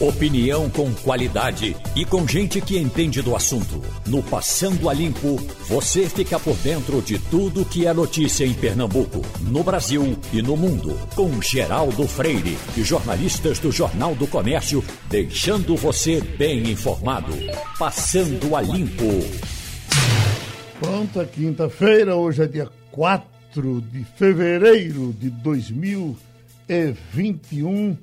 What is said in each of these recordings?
Opinião com qualidade e com gente que entende do assunto. No Passando a Limpo, você fica por dentro de tudo que é notícia em Pernambuco, no Brasil e no mundo. Com Geraldo Freire e jornalistas do Jornal do Comércio, deixando você bem informado. Passando a Limpo. Pronta, quinta-feira, hoje é dia 4 de fevereiro de 2021.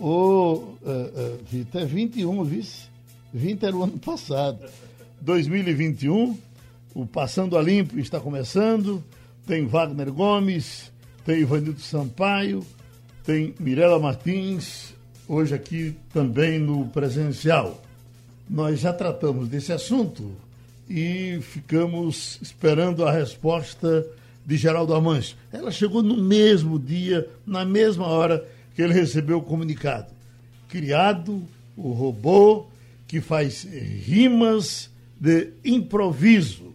Ô, uh, uh, Vitor, é 21, vice. 20 era o ano passado. 2021, o Passando a Limpo está começando. Tem Wagner Gomes, tem Ivanildo Sampaio, tem Mirela Martins, hoje aqui também no presencial. Nós já tratamos desse assunto e ficamos esperando a resposta de Geraldo Amâncio. Ela chegou no mesmo dia, na mesma hora que ele recebeu o comunicado. Criado o robô que faz rimas de improviso.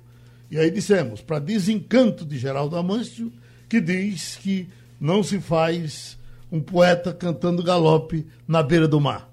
E aí dissemos, para desencanto de Geraldo Amâncio, que diz que não se faz um poeta cantando galope na beira do mar.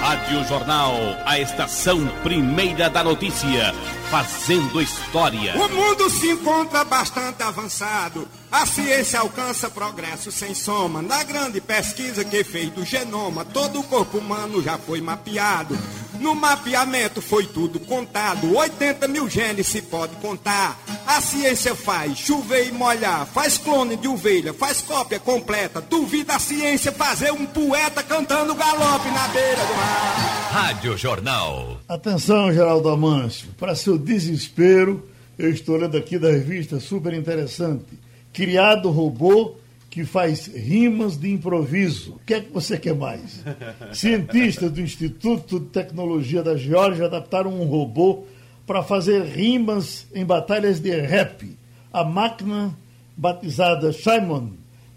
Rádio Jornal, a estação primeira da notícia, fazendo história. O mundo se encontra bastante avançado. A ciência alcança progresso sem soma. Na grande pesquisa que fez do genoma, todo o corpo humano já foi mapeado. No mapeamento foi tudo contado. 80 mil genes se pode contar. A ciência faz chover e molhar. Faz clone de ovelha, faz cópia completa. Duvida a ciência fazer um poeta cantando galope na beira do mar. Rádio Jornal. Atenção, Geraldo Amâncio. Para seu desespero, eu estou lendo aqui da revista super interessante. Criado robô que faz rimas de improviso. O que é que você quer mais? Cientistas do Instituto de Tecnologia da Geórgia adaptaram um robô para fazer rimas em batalhas de rap. A máquina, batizada Simon,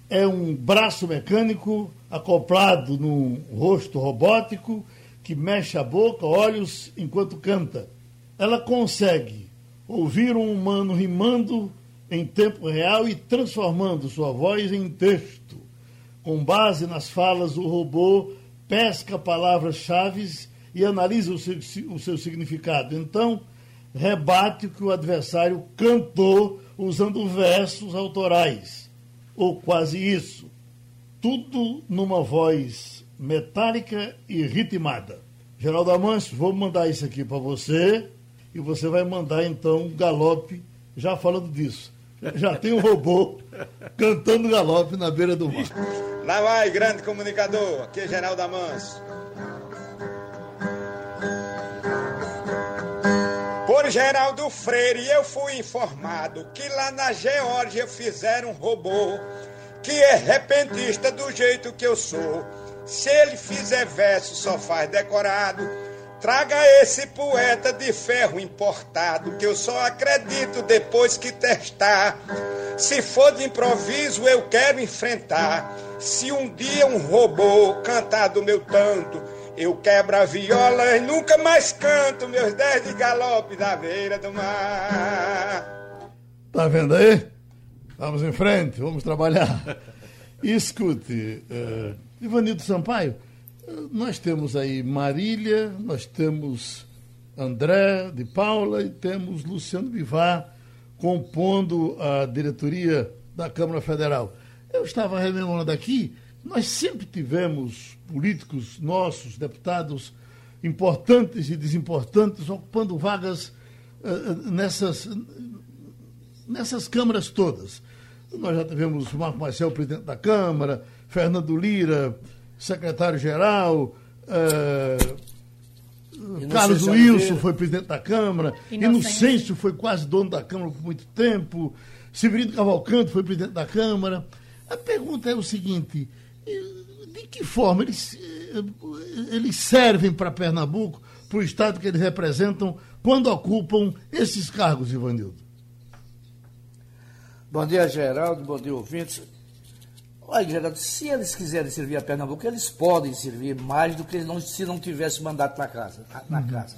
é um braço mecânico acoplado num rosto robótico que mexe a boca, olhos enquanto canta. Ela consegue ouvir um humano rimando em tempo real e transformando sua voz em texto. Com base nas falas, o robô pesca palavras-chave e analisa o seu, o seu significado. Então, rebate o que o adversário cantou usando versos autorais, ou quase isso. Tudo numa voz metálica e ritmada. Geraldo Amâncio, vou mandar isso aqui para você e você vai mandar então um galope já falando disso já tem um robô cantando galope na beira do mar. Lá vai, grande comunicador, aqui é Geraldo Amanso. Por Geraldo Freire eu fui informado que lá na Geórgia fizeram um robô que é repentista do jeito que eu sou. Se ele fizer verso só faz decorado Traga esse poeta de ferro importado, que eu só acredito depois que testar. Se for de improviso, eu quero enfrentar. Se um dia um robô cantar do meu tanto, eu quebro a viola e nunca mais canto meus dez de galope da beira do mar. Tá vendo aí? Vamos em frente, vamos trabalhar. escute, uh, Ivanildo Sampaio, nós temos aí Marília, nós temos André de Paula e temos Luciano Bivar compondo a diretoria da Câmara Federal. Eu estava rememorando aqui, nós sempre tivemos políticos nossos, deputados importantes e desimportantes, ocupando vagas uh, nessas, nessas câmaras todas. Nós já tivemos Marco Marcel, presidente da Câmara, Fernando Lira, secretário-geral, uh, Carlos Wilson foi presidente da Câmara, Inocêncio foi quase dono da Câmara por muito tempo, Severino Cavalcante foi presidente da Câmara. A pergunta é o seguinte: de que forma eles, eles servem para Pernambuco, para o Estado que eles representam, quando ocupam esses cargos, Ivanildo? Bom dia, Geraldo. Bom dia, ouvintes. Olha, Geraldo, se eles quiserem servir a Pernambuco, eles podem servir mais do que não, se não tivesse mandato na casa. Na uhum. casa.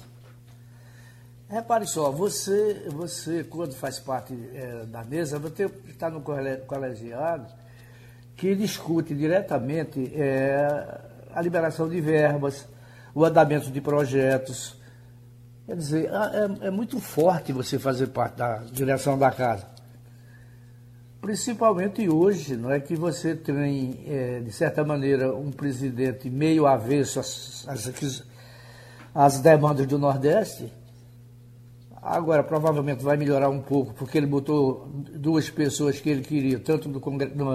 Repare só, você, você quando faz parte é, da mesa, você está no colegiado que discute diretamente é, a liberação de verbas, o andamento de projetos. Quer dizer, é, é muito forte você fazer parte da direção da casa. Principalmente hoje, não é que você tem, é, de certa maneira, um presidente meio avesso às, às, às demandas do Nordeste, Agora, provavelmente vai melhorar um pouco, porque ele botou duas pessoas que ele queria, tanto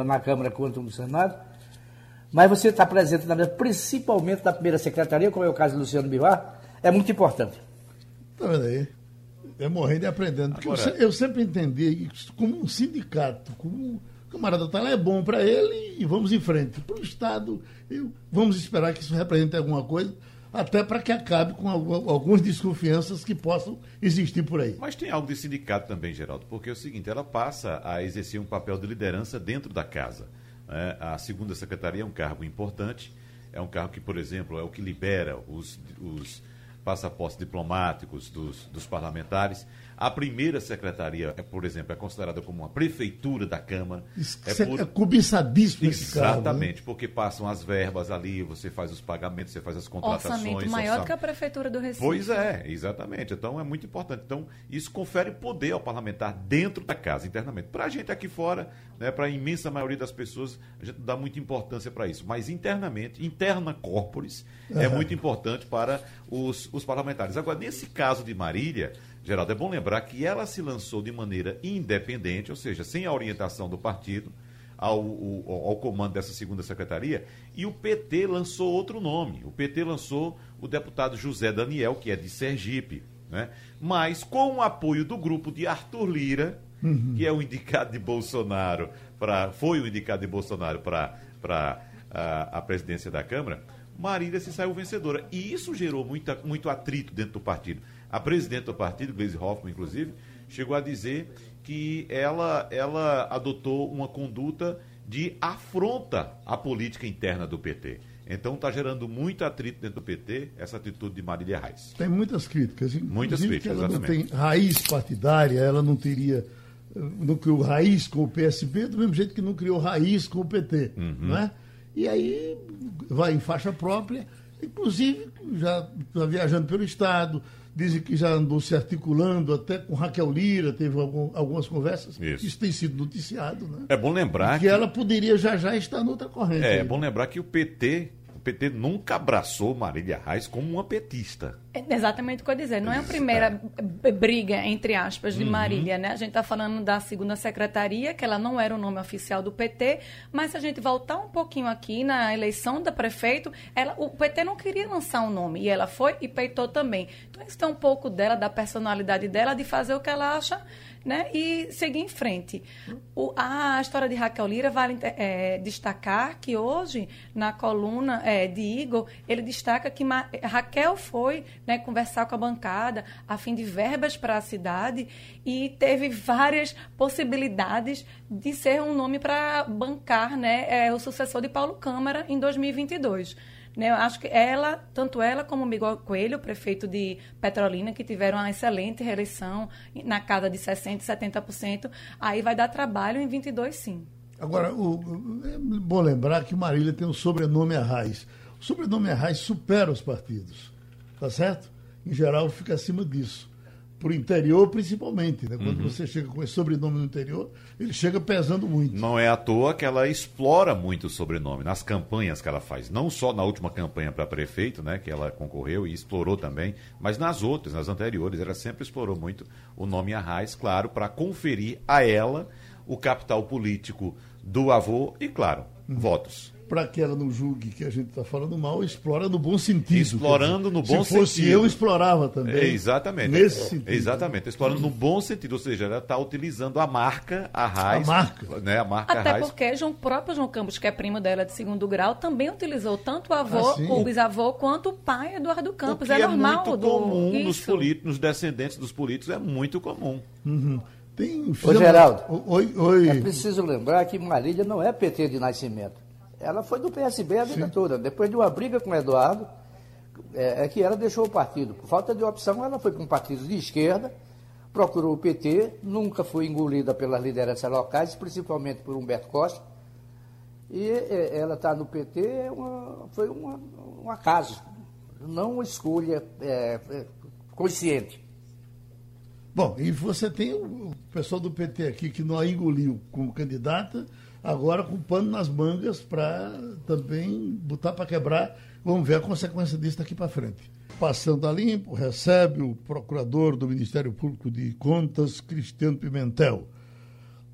na Câmara quanto no Senado. Mas você está presente na principalmente na primeira secretaria, como é o caso do Luciano Bivar, é muito importante. Está vendo aí? É morrendo e aprendendo. Porque Agora... eu, sempre entendi como um sindicato, como o camarada está lá, é bom para ele e vamos em frente. Para o Estado, eu, vamos esperar que isso represente alguma coisa até para que acabe com algumas desconfianças que possam existir por aí. Mas tem algo de sindicato também, Geraldo, porque é o seguinte, ela passa a exercer um papel de liderança dentro da casa. Né? A segunda secretaria é um cargo importante, é um cargo que, por exemplo, é o que libera os, os passaportes diplomáticos dos, dos parlamentares. A primeira secretaria, é, por exemplo, é considerada como uma prefeitura da Câmara. Isso é, por... é cobiçadíssimo esse Exatamente, carro, porque passam as verbas ali, você faz os pagamentos, você faz as contratações. Orçamento maior orçamento. que a prefeitura do Recife. Pois é, exatamente. Então é muito importante. Então isso confere poder ao parlamentar dentro da casa, internamente. Para a gente aqui fora, né, para a imensa maioria das pessoas, a gente não dá muita importância para isso. Mas internamente, interna corporis, uhum. é muito importante para os, os parlamentares. Agora, nesse caso de Marília Geraldo, é bom lembrar que ela se lançou de maneira independente, ou seja, sem a orientação do partido, ao, ao, ao, comando dessa segunda secretaria, e o PT lançou outro nome. O PT lançou o deputado José Daniel, que é de Sergipe, né? mas com o apoio do grupo de Arthur Lira, uhum. que é o indicado de Bolsonaro, pra, foi o indicado de Bolsonaro para a, a presidência da Câmara, Marília se saiu vencedora. E isso gerou muita, muito atrito dentro do partido. A presidente do partido, Gleisi Hoffmann, inclusive, chegou a dizer que ela, ela adotou uma conduta de afronta à política interna do PT. Então está gerando muito atrito dentro do PT essa atitude de Marília Reis. Tem muitas críticas. Muitas críticas, ela exatamente. não tem raiz partidária, ela não teria não criou raiz com o PSB do mesmo jeito que não criou raiz com o PT, uhum. não é? E aí vai em faixa própria, inclusive já está viajando pelo estado, dizem que já andou se articulando até com Raquel Lira, teve algum, algumas conversas. Isso. Isso. tem sido noticiado, né? É bom lembrar que, que ela poderia já já estar noutra corrente. É, é bom lembrar que o PT PT nunca abraçou Marília Reis como uma petista. É exatamente o que eu ia dizer. Não é a primeira é. briga, entre aspas, de uhum. Marília, né? A gente está falando da segunda secretaria, que ela não era o nome oficial do PT, mas se a gente voltar um pouquinho aqui na eleição da prefeito, ela, o PT não queria lançar um nome, e ela foi e peitou também. Então, isso tem um pouco dela, da personalidade dela, de fazer o que ela acha né, e seguir em frente. O, a história de Raquel Lira vale é, destacar que hoje, na coluna é, de Igor, ele destaca que Ma Raquel foi né, conversar com a bancada a fim de verbas para a cidade e teve várias possibilidades de ser um nome para bancar né, é, o sucessor de Paulo Câmara em 2022. Né? Eu acho que ela, tanto ela como o Miguel Coelho, prefeito de Petrolina, que tiveram uma excelente reeleição na casa de 60%, 70%, aí vai dar trabalho em 22, sim. Agora, o, é bom lembrar que Marília tem o sobrenome Arraes. O sobrenome Arraes supera os partidos, tá certo? Em geral, fica acima disso para o interior, principalmente. Né? Quando uhum. você chega com esse sobrenome no interior, ele chega pesando muito. Não é à toa que ela explora muito o sobrenome nas campanhas que ela faz. Não só na última campanha para prefeito, né, que ela concorreu e explorou também, mas nas outras, nas anteriores, ela sempre explorou muito o nome Arraes, claro, para conferir a ela o capital político do avô e, claro, uhum. votos para que ela não julgue que a gente está falando mal, explora no bom sentido. Explorando no bom sentido. Se fosse sentido. eu, explorava também. É, exatamente. Nesse sentido. Exatamente. Explorando no bom sentido. Ou seja, ela está utilizando a marca, a raiz. A marca. Né, a marca Até Raiz. porque João, próprio João Campos, que é primo dela de segundo grau, também utilizou tanto o avô, ah, o bisavô, quanto o pai Eduardo Campos. O que é, normal. É muito do... comum nos, políticos, nos descendentes dos políticos, é muito comum. Uhum. Tem, Ô, Geraldo, oi, oi. é preciso lembrar que Marília não é PT de nascimento. Ela foi do PSB a vida Sim. toda. Depois de uma briga com o Eduardo, é, é, que ela deixou o partido. Por falta de opção, ela foi para um partido de esquerda, procurou o PT, nunca foi engolida pelas lideranças locais, principalmente por Humberto Costa. E ela está no PT é uma, foi uma, um acaso, não uma escolha é, é, consciente. Bom, e você tem o pessoal do PT aqui que não a engoliu como candidata, agora com pano nas mangas para também botar para quebrar. Vamos ver a consequência disso daqui para frente. Passando a limpo, recebe o procurador do Ministério Público de Contas, Cristiano Pimentel.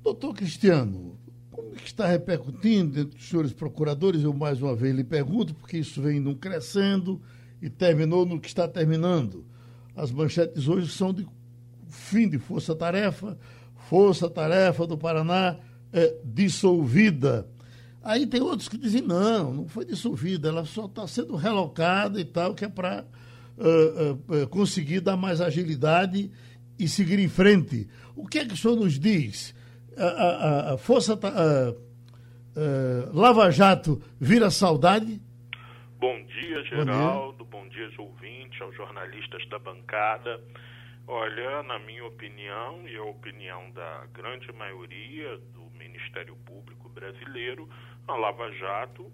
Doutor Cristiano, como que está repercutindo entre os senhores procuradores? Eu mais uma vez lhe pergunto, porque isso vem num crescendo e terminou no que está terminando. As manchetes hoje são de fim de força-tarefa, força-tarefa do Paraná é, dissolvida. Aí tem outros que dizem, não, não foi dissolvida, ela só está sendo relocada e tal, que é para uh, uh, uh, conseguir dar mais agilidade e seguir em frente. O que é que o senhor nos diz? A, a, a Força Lava Jato vira saudade? Bom dia, Geraldo. Bom dia, bom dia ouvintes, aos jornalistas da bancada. Olha, na minha opinião e a opinião da grande maioria do Ministério Público brasileiro, a Lava Jato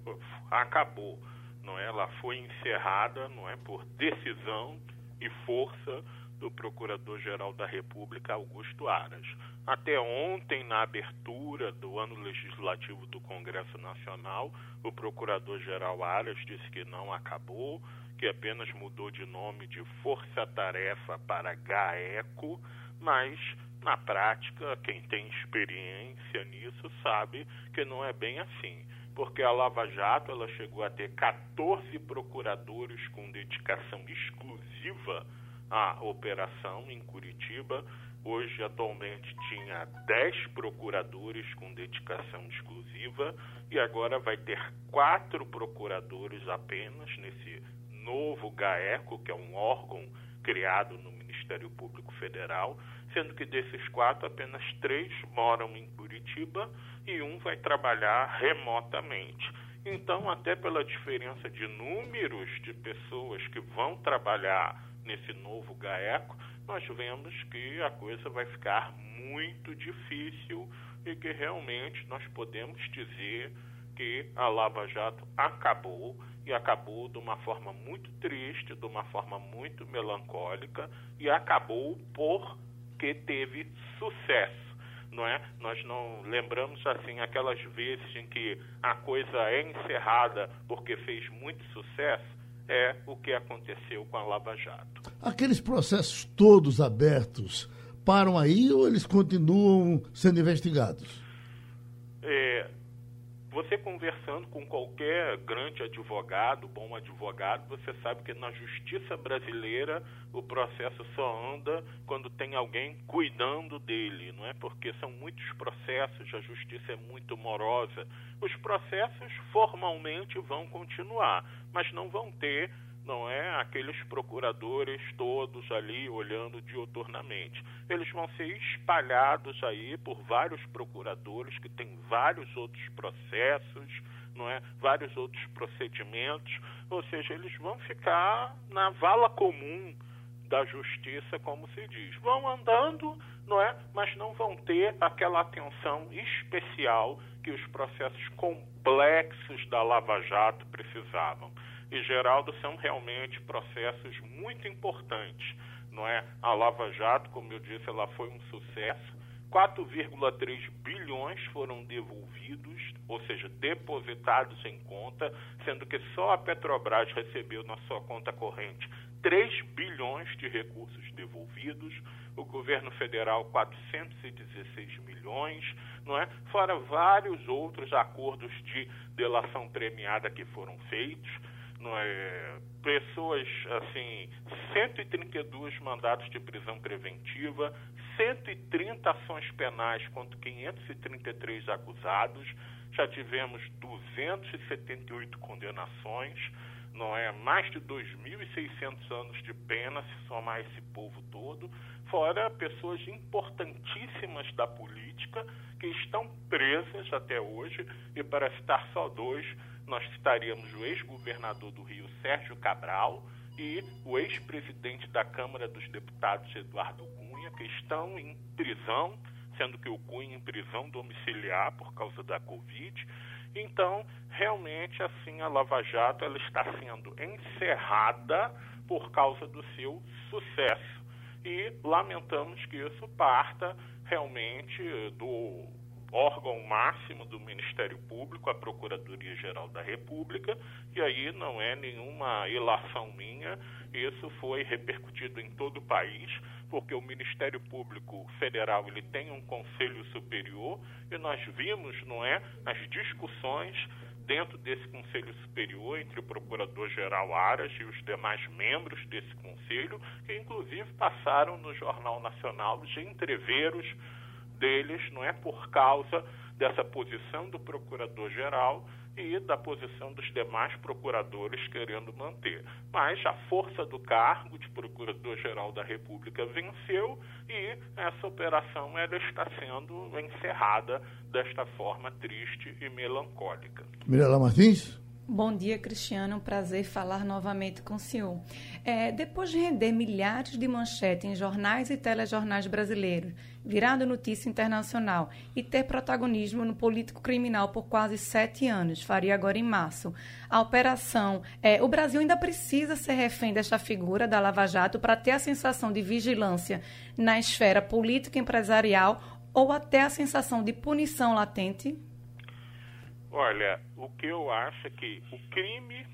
acabou, não é? Ela foi encerrada, não é, por decisão e força do Procurador-Geral da República Augusto Aras. Até ontem, na abertura do ano legislativo do Congresso Nacional, o Procurador-Geral Aras disse que não acabou, que apenas mudou de nome de Força Tarefa para GAECO, mas na prática, quem tem experiência nisso sabe que não é bem assim, porque a Lava Jato ela chegou a ter 14 procuradores com dedicação exclusiva à operação em Curitiba. Hoje, atualmente, tinha 10 procuradores com dedicação exclusiva e agora vai ter quatro procuradores apenas nesse novo GAECO, que é um órgão criado no Ministério Público Federal, sendo que desses quatro, apenas três moram em Curitiba e um vai trabalhar remotamente. Então, até pela diferença de números de pessoas que vão trabalhar nesse novo GAECO, nós vemos que a coisa vai ficar muito difícil e que realmente nós podemos dizer que a Lava Jato acabou e acabou de uma forma muito triste, de uma forma muito melancólica e acabou porque teve sucesso. Não é? Nós não lembramos assim aquelas vezes em que a coisa é encerrada porque fez muito sucesso, é o que aconteceu com a Lava Jato. Aqueles processos todos abertos param aí ou eles continuam sendo investigados? É, você conversando com qualquer grande advogado, bom advogado, você sabe que na justiça brasileira o processo só anda quando tem alguém cuidando dele, não é? Porque são muitos processos, a justiça é muito morosa. Os processos formalmente vão continuar, mas não vão ter não é aqueles procuradores todos ali olhando dioturnamente. Eles vão ser espalhados aí por vários procuradores que têm vários outros processos, não é? Vários outros procedimentos, ou seja, eles vão ficar na vala comum da justiça, como se diz. Vão andando, não é? Mas não vão ter aquela atenção especial que os processos complexos da Lava Jato precisavam e Geraldo são realmente processos muito importantes, não é? A Lava Jato, como eu disse, ela foi um sucesso. 4,3 bilhões foram devolvidos, ou seja, depositados em conta, sendo que só a Petrobras recebeu na sua conta corrente 3 bilhões de recursos devolvidos, o governo federal 416 milhões, não é? Fora vários outros acordos de delação premiada que foram feitos é, pessoas, assim, 132 mandatos de prisão preventiva, 130 ações penais contra 533 acusados, já tivemos 278 condenações, não é? Mais de 2.600 anos de pena, se somar esse povo todo, fora pessoas importantíssimas da política que estão presas até hoje, e para citar só dois, nós citaríamos o ex-governador do Rio, Sérgio Cabral, e o ex-presidente da Câmara dos Deputados, Eduardo Cunha, que estão em prisão, sendo que o Cunha em prisão domiciliar por causa da Covid, Então, realmente, assim, a Lava Jato ela está sendo encerrada por causa do seu sucesso. E lamentamos que isso parta realmente do órgão máximo do Ministério Público, a Procuradoria-Geral da República, e aí não é nenhuma ilação minha, isso foi repercutido em todo o país, porque o Ministério Público Federal ele tem um conselho superior e nós vimos, não é, as discussões dentro desse Conselho Superior, entre o Procurador-Geral Aras e os demais membros desse Conselho, que inclusive passaram no Jornal Nacional de entreveros deles, não é por causa dessa posição do Procurador-Geral e da posição dos demais procuradores querendo manter. Mas a força do cargo de Procurador-Geral da República venceu e essa operação ela está sendo encerrada desta forma triste e melancólica. Mirela Martins? Bom dia, Cristiano. Um prazer falar novamente com o senhor. É, depois de render milhares de manchetes em jornais e telejornais brasileiros, virado notícia internacional e ter protagonismo no político criminal por quase sete anos, faria agora em março, a operação. É, o Brasil ainda precisa ser refém desta figura da Lava Jato para ter a sensação de vigilância na esfera política empresarial ou até a sensação de punição latente? Olha, o que eu acho é que o crime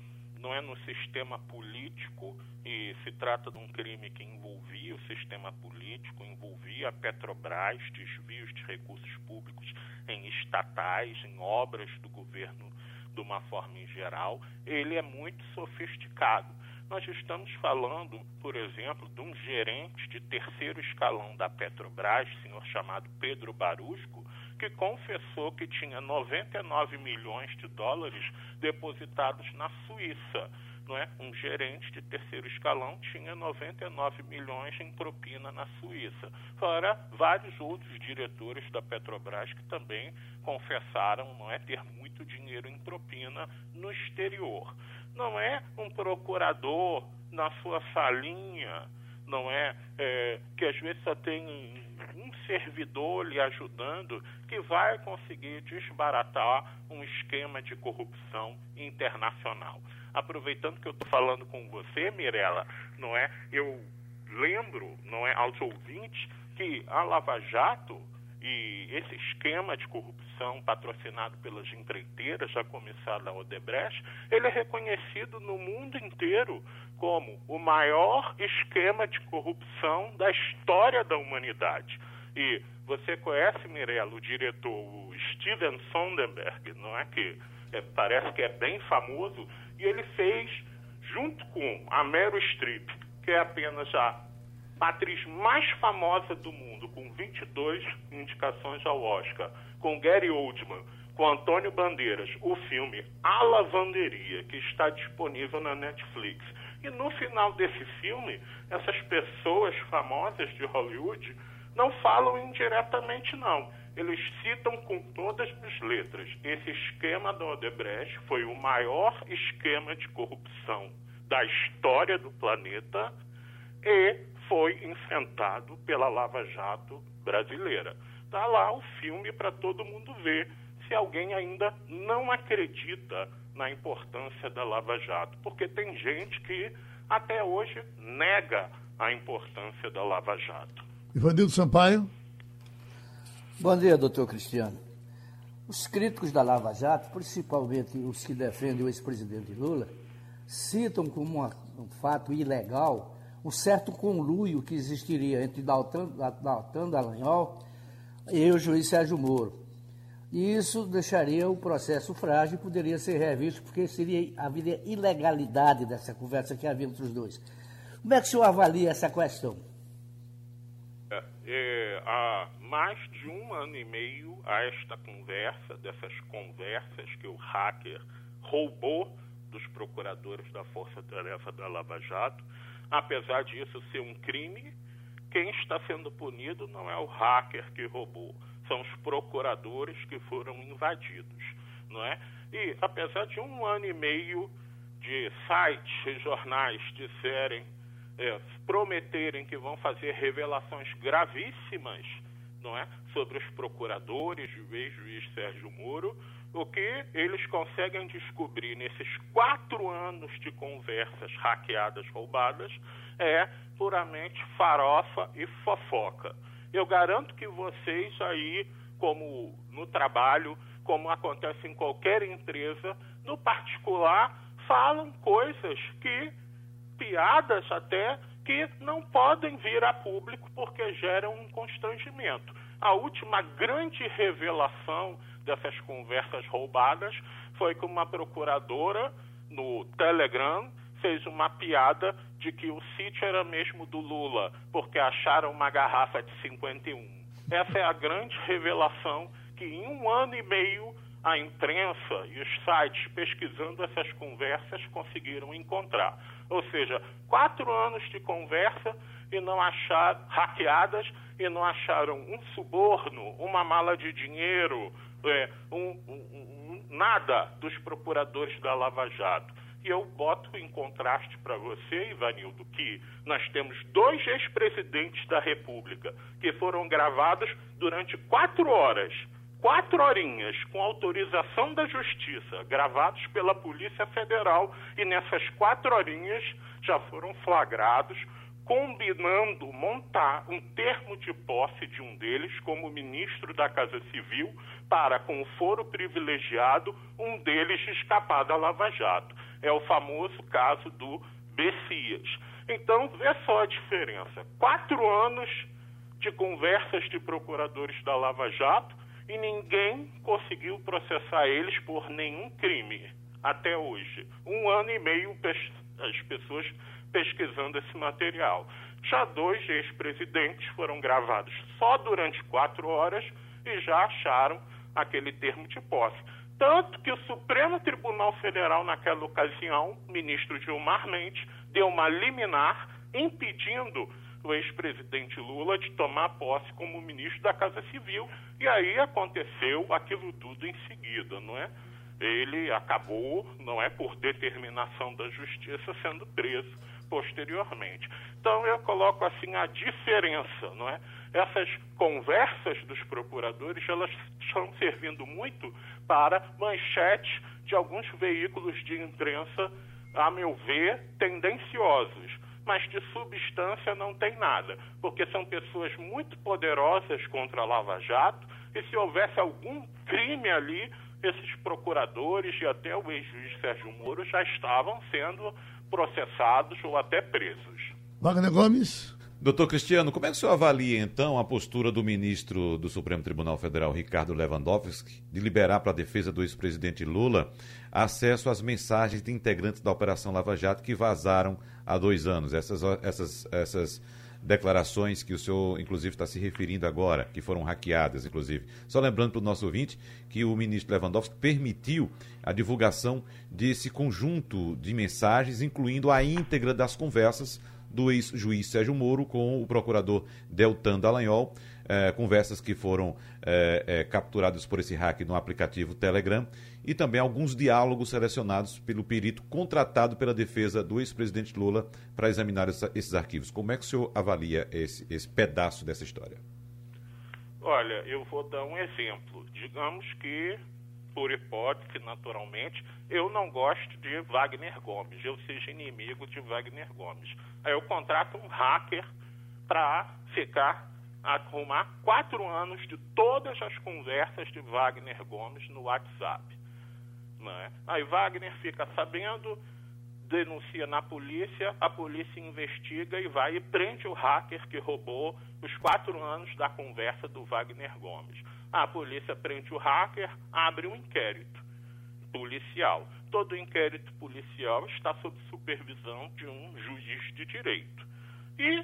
não é no sistema político e se trata de um crime que envolvia o sistema político, envolvia a Petrobras, desvios de recursos públicos em estatais, em obras do governo de uma forma em geral, ele é muito sofisticado. Nós estamos falando, por exemplo, de um gerente de terceiro escalão da Petrobras, senhor chamado Pedro Barusco, que confessou que tinha 99 milhões de dólares depositados na Suíça. Não é? Um gerente de terceiro escalão tinha 99 milhões em propina na Suíça. Fora vários outros diretores da Petrobras que também confessaram não é, ter muito dinheiro em propina no exterior. Não é um procurador na sua salinha, não é, é que às vezes só tem um servidor lhe ajudando que vai conseguir desbaratar um esquema de corrupção internacional. Aproveitando que eu estou falando com você, Mirella, não é? Eu lembro, não é, aos ouvintes que a Lava Jato e esse esquema de corrupção patrocinado pelas empreiteiras, a começar da Odebrecht, ele é reconhecido no mundo inteiro como o maior esquema de corrupção da história da humanidade. E você conhece, Mirella, o diretor o Steven Sonderberg, não é que é, parece que é bem famoso, e ele fez, junto com a Meryl Streep, que é apenas a atriz mais famosa do mundo, com 22 indicações ao Oscar, com Gary Oldman, com Antônio Bandeiras, o filme A Lavanderia, que está disponível na Netflix. E no final desse filme, essas pessoas famosas de Hollywood não falam indiretamente, não. Eles citam com todas as letras. Esse esquema da Odebrecht foi o maior esquema de corrupção da história do planeta e foi enfrentado pela Lava Jato brasileira. Está lá o filme para todo mundo ver, se alguém ainda não acredita na importância da Lava Jato, porque tem gente que até hoje nega a importância da Lava Jato. Ivanildo Sampaio. Bom dia, doutor Cristiano. Os críticos da Lava Jato, principalmente os que defendem o ex-presidente Lula, citam como uma, um fato ilegal um certo conluio que existiria entre Daltan, Daltan Dallagnol e o juiz Sérgio Moro. E isso deixaria o processo frágil e poderia ser revisto, porque seria haveria ilegalidade dessa conversa que havia entre os dois. Como é que o senhor avalia essa questão? É, é, há mais de um ano e meio a esta conversa, dessas conversas que o hacker roubou dos procuradores da Força Tarefa da Lava Jato, Apesar disso ser um crime, quem está sendo punido não é o hacker que roubou, são os procuradores que foram invadidos, não é? E apesar de um ano e meio de sites e jornais disserem, é, prometerem que vão fazer revelações gravíssimas, não é, sobre os procuradores, juiz, juiz Sérgio Moro, o que eles conseguem descobrir nesses quatro anos de conversas hackeadas, roubadas, é puramente farofa e fofoca. Eu garanto que vocês aí, como no trabalho, como acontece em qualquer empresa, no particular, falam coisas que, piadas até, que não podem vir a público porque geram um constrangimento. A última grande revelação dessas conversas roubadas foi que uma procuradora no Telegram fez uma piada de que o sítio era mesmo do Lula, porque acharam uma garrafa de 51. Essa é a grande revelação que em um ano e meio a imprensa e os sites pesquisando essas conversas conseguiram encontrar. Ou seja, quatro anos de conversa e não acharam hackeadas e não acharam um suborno, uma mala de dinheiro, é, um, um, nada dos procuradores da Lava Jato. E eu boto em contraste para você, Ivanildo, que nós temos dois ex-presidentes da República que foram gravados durante quatro horas, quatro horinhas, com autorização da Justiça, gravados pela Polícia Federal, e nessas quatro horinhas já foram flagrados combinando montar um termo de posse de um deles como ministro da Casa Civil para, com o foro privilegiado, um deles escapar da Lava Jato. É o famoso caso do Bessias. Então, vê só a diferença. Quatro anos de conversas de procuradores da Lava Jato e ninguém conseguiu processar eles por nenhum crime até hoje. Um ano e meio as pessoas pesquisando esse material. Já dois ex-presidentes foram gravados só durante quatro horas e já acharam aquele termo de posse. Tanto que o Supremo Tribunal Federal, naquela ocasião, ministro Gilmar Mendes, deu uma liminar impedindo o ex-presidente Lula de tomar posse como ministro da Casa Civil. E aí aconteceu aquilo tudo em seguida, não é? Ele acabou, não é por determinação da justiça, sendo preso posteriormente. Então eu coloco assim a diferença, não é? Essas conversas dos procuradores, elas estão servindo muito para manchetes de alguns veículos de imprensa, a meu ver, tendenciosos mas de substância não tem nada, porque são pessoas muito poderosas contra a Lava Jato, e se houvesse algum crime ali, esses procuradores e até o ex-juiz Sérgio Moro já estavam sendo processados ou até presos. Wagner Gomes. Doutor Cristiano, como é que o senhor avalia então a postura do ministro do Supremo Tribunal Federal, Ricardo Lewandowski, de liberar para a defesa do ex-presidente Lula acesso às mensagens de integrantes da Operação Lava Jato que vazaram há dois anos? Essas, essas, essas declarações que o senhor, inclusive, está se referindo agora, que foram hackeadas, inclusive. Só lembrando para o nosso ouvinte que o ministro Lewandowski permitiu a divulgação desse conjunto de mensagens, incluindo a íntegra das conversas do ex-juiz Sérgio Moro com o procurador Deltan Dallagnol, eh, conversas que foram eh, eh, capturadas por esse hack no aplicativo Telegram e também alguns diálogos selecionados pelo perito contratado pela defesa do ex-presidente Lula para examinar essa, esses arquivos. Como é que o senhor avalia esse, esse pedaço dessa história? Olha, eu vou dar um exemplo. Digamos que, por hipótese, naturalmente, eu não gosto de Wagner Gomes, eu seja inimigo de Wagner Gomes. Aí eu contrato um hacker para ficar arrumar quatro anos de todas as conversas de Wagner Gomes no WhatsApp. Né? Aí Wagner fica sabendo, denuncia na polícia, a polícia investiga e vai e prende o hacker que roubou os quatro anos da conversa do Wagner Gomes. A polícia prende o hacker, abre um inquérito policial. Todo inquérito policial está sob supervisão de um juiz de direito. E,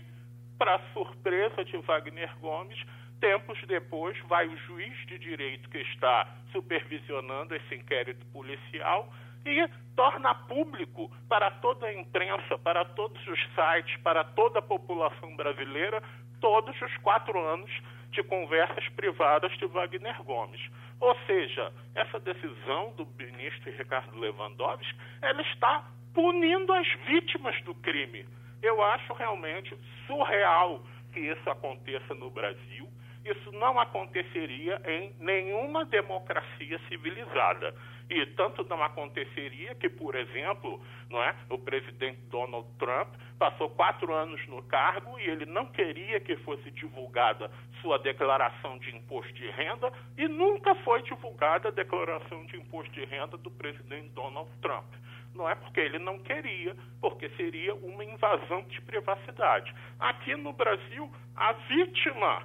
para surpresa de Wagner Gomes, Tempos depois, vai o juiz de direito que está supervisionando esse inquérito policial e torna público para toda a imprensa, para todos os sites, para toda a população brasileira, todos os quatro anos de conversas privadas de Wagner Gomes. Ou seja, essa decisão do ministro Ricardo Lewandowski, ela está punindo as vítimas do crime. Eu acho realmente surreal que isso aconteça no Brasil Isso não aconteceria em nenhuma democracia civilizada. E tanto não aconteceria que, por exemplo, não é, o presidente Donald Trump passou quatro anos no cargo e ele não queria que fosse divulgada sua declaração de imposto de renda e nunca foi divulgada a declaração de imposto de renda do presidente Donald Trump. Não é porque ele não queria, porque seria uma invasão de privacidade. Aqui no Brasil, a vítima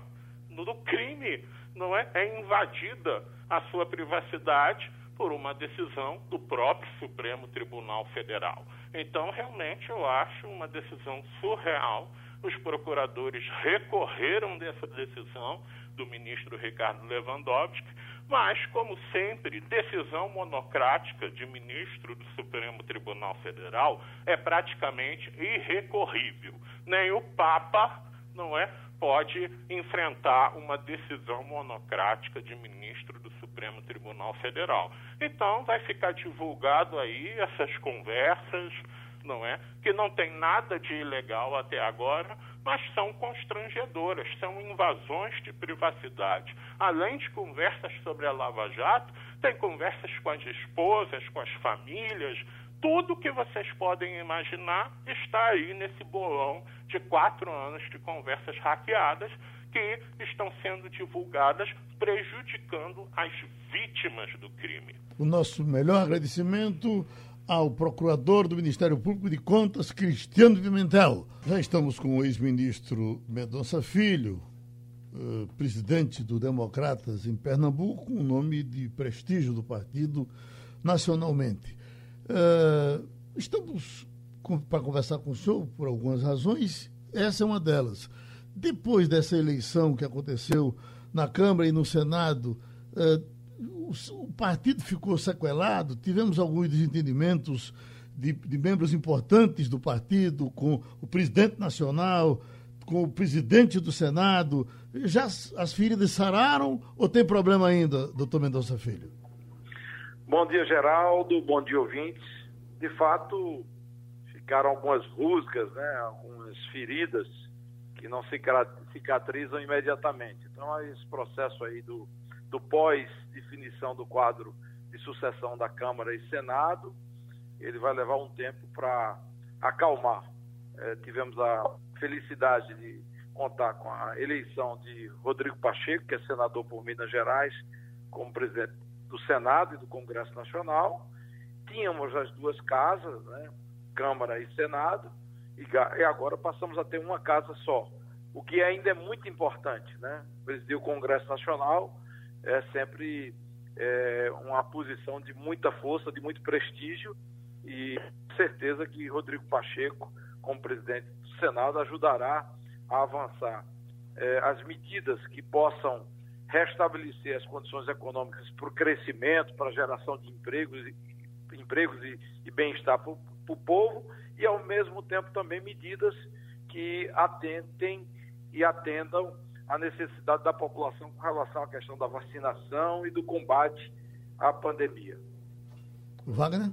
do crime não é, é invadida a sua privacidade por uma decisão do próprio Supremo Tribunal Federal. Então, realmente, eu acho uma decisão surreal. Os procuradores recorreram dessa decisão do ministro Ricardo Lewandowski, mas, como sempre, decisão monocrática de ministro do Supremo Tribunal Federal é praticamente irrecorrível. Nem o Papa, não é, pode enfrentar uma decisão monocrática de ministro do Supremo Tribunal Federal. Então, vai ficar divulgado aí essas conversas, não é? Que não tem nada de ilegal até agora, mas são constrangedoras, são invasões de privacidade. Além de conversas sobre a Lava Jato, tem conversas com as esposas, com as famílias, tudo que vocês podem imaginar está aí nesse bolão de quatro anos de conversas hackeadas que estão sendo divulgadas, prejudicando as vítimas do crime. O nosso melhor agradecimento ao procurador do Ministério Público de Contas, Cristiano Pimentel. Já estamos com o ex-ministro Mendonça Filho, eh, presidente do Democratas em Pernambuco, um nome de prestígio do partido nacionalmente. Eh, estamos para conversar com o senhor por algumas razões, essa é uma delas. Depois dessa eleição que aconteceu na Câmara e no Senado, eh, o, partido ficou sequelado, tivemos alguns desentendimentos de, de, membros importantes do partido, com o presidente nacional, com o presidente do Senado. Já as feridas sararam ou tem problema ainda, doutor Mendonça Filho? Bom dia, Geraldo. Bom dia, ouvintes. De fato, ficaram algumas rusgas, né, algumas feridas que não cicatrizam imediatamente. Então, esse processo aí do, do pós-definição do quadro de sucessão da Câmara e Senado, ele vai levar um tempo para acalmar. É, tivemos a felicidade de contar com a eleição de Rodrigo Pacheco, que é senador por Minas Gerais, como presidente do Senado e do Congresso Nacional. Tínhamos as duas casas, né, Câmara e Senado, e agora passamos a ter uma casa só, o que ainda é muito importante, né? Presidir o Congresso Nacional é sempre é, uma posição de muita força, de muito prestígio, e certeza que Rodrigo Pacheco, como presidente do Senado, ajudará a avançar é, as medidas que possam restabelecer as condições econômicas para o crescimento, para a geração de empregos, empregos e, e bem-estar para o povo e, ao mesmo tempo, também medidas que atentem e atendam à necessidade da população com relação à questão da vacinação e do combate à pandemia. Wagner?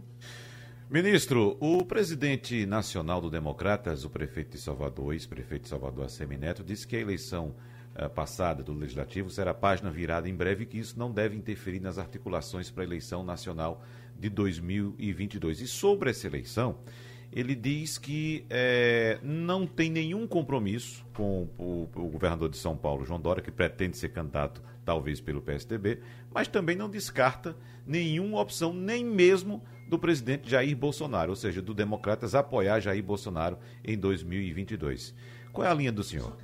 Ministro, o presidente nacional do Democratas, o prefeito de Salvador, ex-prefeito de Salvador, Neto, disse que a eleição passada do Legislativo será página virada em breve que isso não deve interferir nas articulações para a eleição nacional de 2022. E sobre essa eleição, ele diz que é, não tem nenhum compromisso com o, o, governador de São Paulo, João Dória, que pretende ser candidato talvez pelo PSDB, mas também não descarta nenhuma opção, nem mesmo do presidente Jair Bolsonaro, ou seja, do Democratas apoiar Jair Bolsonaro em 2022. Qual é a linha do senhor?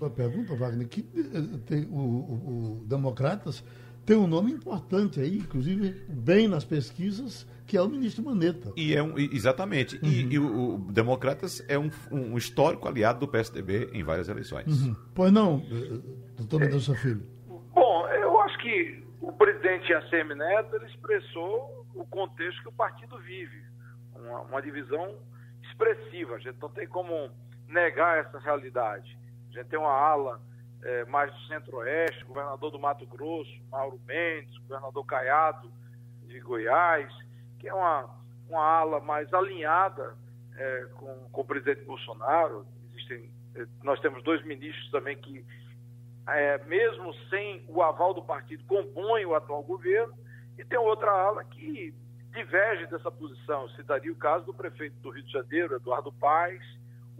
Uma pergunta, Wagner, que eh, tem o, o, o Democratas tem um nome importante aí, inclusive bem nas pesquisas, que é o ministro Maneta. E é um, exatamente. Uhum. E, e o, o, Democratas é um, um, histórico aliado do PSDB em várias eleições. Uhum. Pois não, eh, doutor Mendonça Filho. Bom, eu acho que o presidente ACM Neto ele expressou o contexto que o partido vive. Uma, uma divisão expressiva. A gente não tem como negar essa realidade. A gente tem uma ala é, mais do centro-oeste, governador do Mato Grosso, Mauro Mendes, governador Caiado de Goiás, que é uma, uma ala mais alinhada é, com, com o presidente Bolsonaro. Existem, é, nós temos dois ministros também que é, mesmo sem o aval do partido, compõem o atual governo, e tem outra ala que diverge dessa posição. Eu citaria o caso do prefeito do Rio de Janeiro, Eduardo Paes,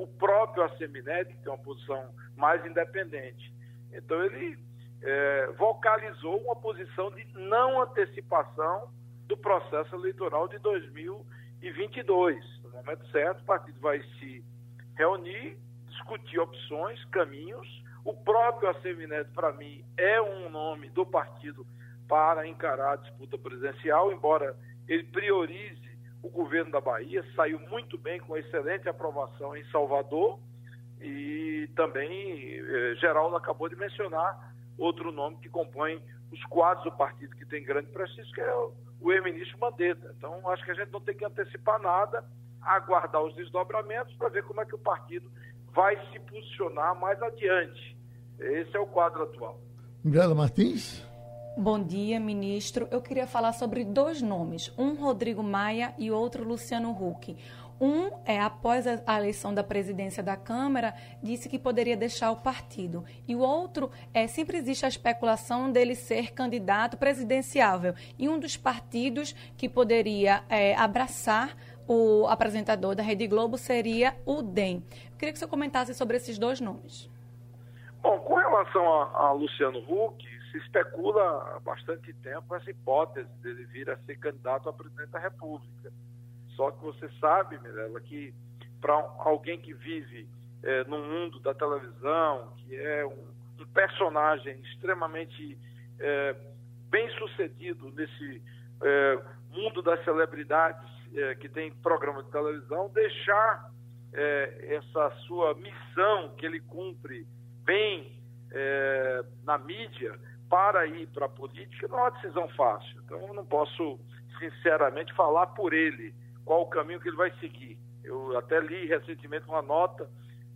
o próprio Asseminetti, que tem uma posição mais independente. Então, ele é, vocalizou uma posição de não antecipação do processo eleitoral de 2022. No momento certo, o partido vai se reunir, discutir opções, caminhos. O próprio Assemineto, para mim, é um nome do partido para encarar a disputa presidencial, embora ele priorize o governo da Bahia, saiu muito bem com excelente aprovação em Salvador e também eh, Geraldo acabou de mencionar outro nome que compõe os quadros do partido que tem grande prestígio, que é o, o ex-ministro Mandetta. Então, acho que a gente não tem que antecipar nada, aguardar os desdobramentos para ver como é que o partido vai se posicionar mais adiante. Esse é o quadro atual. Mirela Martins? Bom dia, ministro. Eu queria falar sobre dois nomes, um Rodrigo Maia e outro Luciano Huck. Um é, após a eleição da presidência da Câmara, disse que poderia deixar o partido. E o outro é, sempre existe a especulação dele ser candidato presidenciável. E um dos partidos que poderia é, abraçar o apresentador da Rede Globo seria o DEM. Eu queria que você comentasse sobre esses dois nomes. Bom, com relação a, a Luciano Huck, se especula há bastante tempo essa hipótese dele vir a ser candidato a presidente da República. Só que você sabe, Mirella, que para alguém que vive é, no mundo da televisão, que é um, um personagem extremamente é, bem sucedido nesse é, mundo das celebridades é, que tem programa de televisão, deixar é, essa sua missão que ele cumpre bem é, na mídia para ir para a política não é uma decisão fácil. Então eu não posso, sinceramente, falar por ele qual o caminho que ele vai seguir. Eu até li recentemente uma nota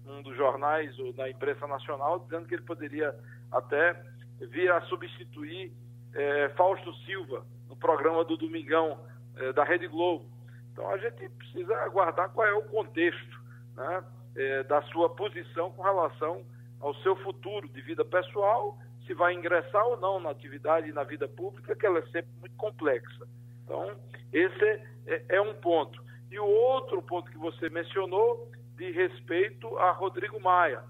num dos jornais ou na imprensa nacional dizendo que ele poderia até vir a substituir é, Fausto Silva no programa do Domingão é, da Rede Globo. Então a gente precisa aguardar qual é o contexto né, é, da sua posição com relação ao seu futuro de vida pessoal, se vai ingressar ou não na atividade e na vida pública, que ela é sempre muito complexa. Então, esse é, é um ponto. E o outro ponto que você mencionou, de respeito a Rodrigo Maia.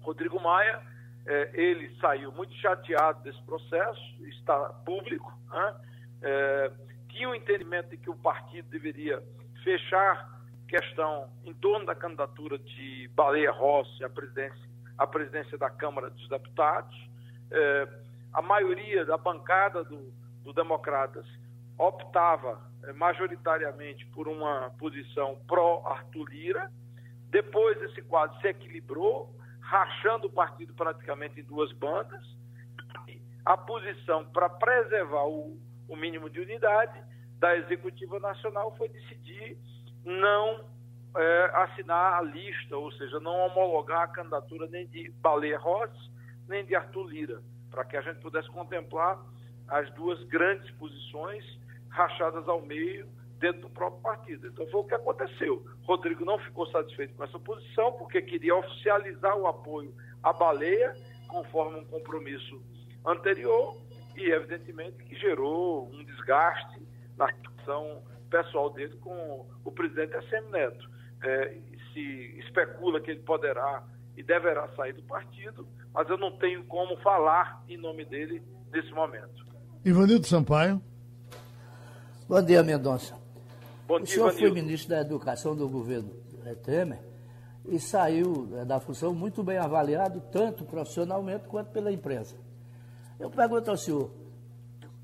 Rodrigo Maia, é, ele saiu muito chateado desse processo, está público, né? é, tinha o um entendimento de que o partido deveria fechar questão em torno da candidatura de Baleia Rossi à presidência, à presidência da Câmara dos Deputados. É, a maioria da bancada do, do Democratas optava é, majoritariamente por uma posição pró-Arthur Lira. Depois esse quadro se equilibrou, rachando o partido praticamente em duas bandas. A posição para preservar o, o mínimo de unidade da Executiva Nacional foi decidir não é, assinar a lista, ou seja, não homologar a candidatura nem de Baleia Rossi, nem de Arthur Lira, para que a gente pudesse contemplar as duas grandes posições rachadas ao meio dentro do próprio partido. Então foi o que aconteceu. Rodrigo não ficou satisfeito com essa posição porque queria oficializar o apoio à baleia, conforme um compromisso anterior, e evidentemente que gerou um desgaste na relação pessoal dele com o presidente SM Neto. É, se especula que ele poderá e deverá sair do partido, mas eu não tenho como falar em nome dele nesse momento. Ivanildo Sampaio. Bom dia, Mendonça. Bom o dia, senhor Ivanildo. foi ministro da Educação do governo Temer e saiu eh, da função muito bem avaliado, tanto profissionalmente quanto pela imprensa. Eu pergunto ao senhor,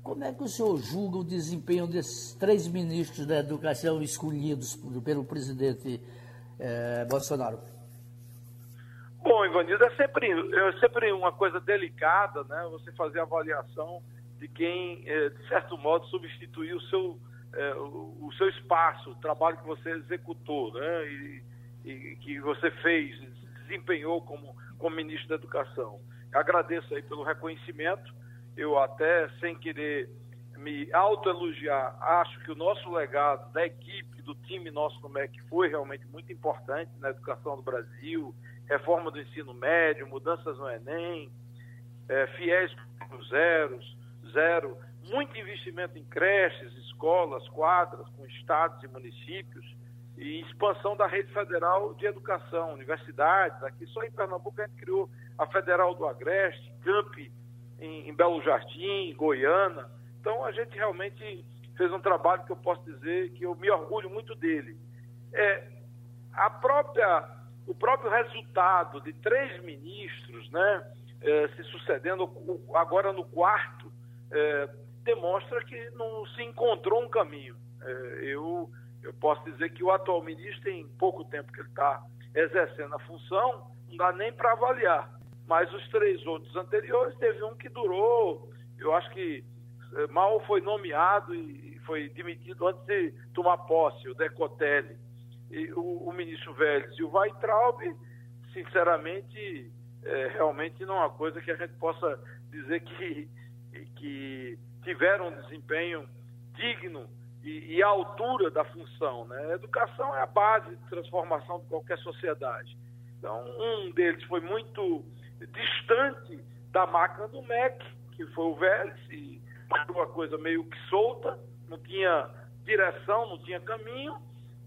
como é que o senhor julga o desempenho desses três ministros da educação escolhidos pelo presidente eh, Bolsonaro? Bom, Ivanildo, é sempre, é sempre uma coisa delicada, né? Você fazer avaliação de quem, eh, de certo modo, substituiu o seu, eh, o, seu espaço, o trabalho que você executou, né? E, e que você fez, desempenhou como, como ministro da Educação. Agradeço aí pelo reconhecimento. Eu até, sem querer me autoelogiar, acho que o nosso legado da equipe, do time nosso no MEC foi realmente muito importante na educação do Brasil, reforma do ensino médio, mudanças no Enem, é, fiéis zeros, zero, muito investimento em creches, escolas, quadras, com estados e municípios, e expansão da rede federal de educação, universidades. Aqui só em Pernambuco a gente criou a Federal do Agreste, Camp em, em Belo Jardim, Goiânia. Então a gente realmente fez um trabalho que eu posso dizer que eu me orgulho muito dele. É, a própria, o próprio resultado de três ministros, né, é, se sucedendo agora no quarto, é, demonstra que não se encontrou um caminho. É, eu eu posso dizer que o atual ministro, tem pouco tempo que ele está exercendo a função, não dá nem para avaliar. Mas os três outros anteriores, teve um que durou, eu acho que eh, mal foi nomeado e foi demitido antes de tomar posse, o Decotelli. O, o ministro Vélez e o Weitraub, sinceramente, é, realmente não é uma coisa que a gente possa dizer que, que tiveram um desempenho digno e, e a altura da função. Né? A educação é a base de transformação de qualquer sociedade. Então, um deles foi muito distante da máquina do MEC, que foi o Vélez, e uma coisa meio que solta, não tinha direção, não tinha caminho,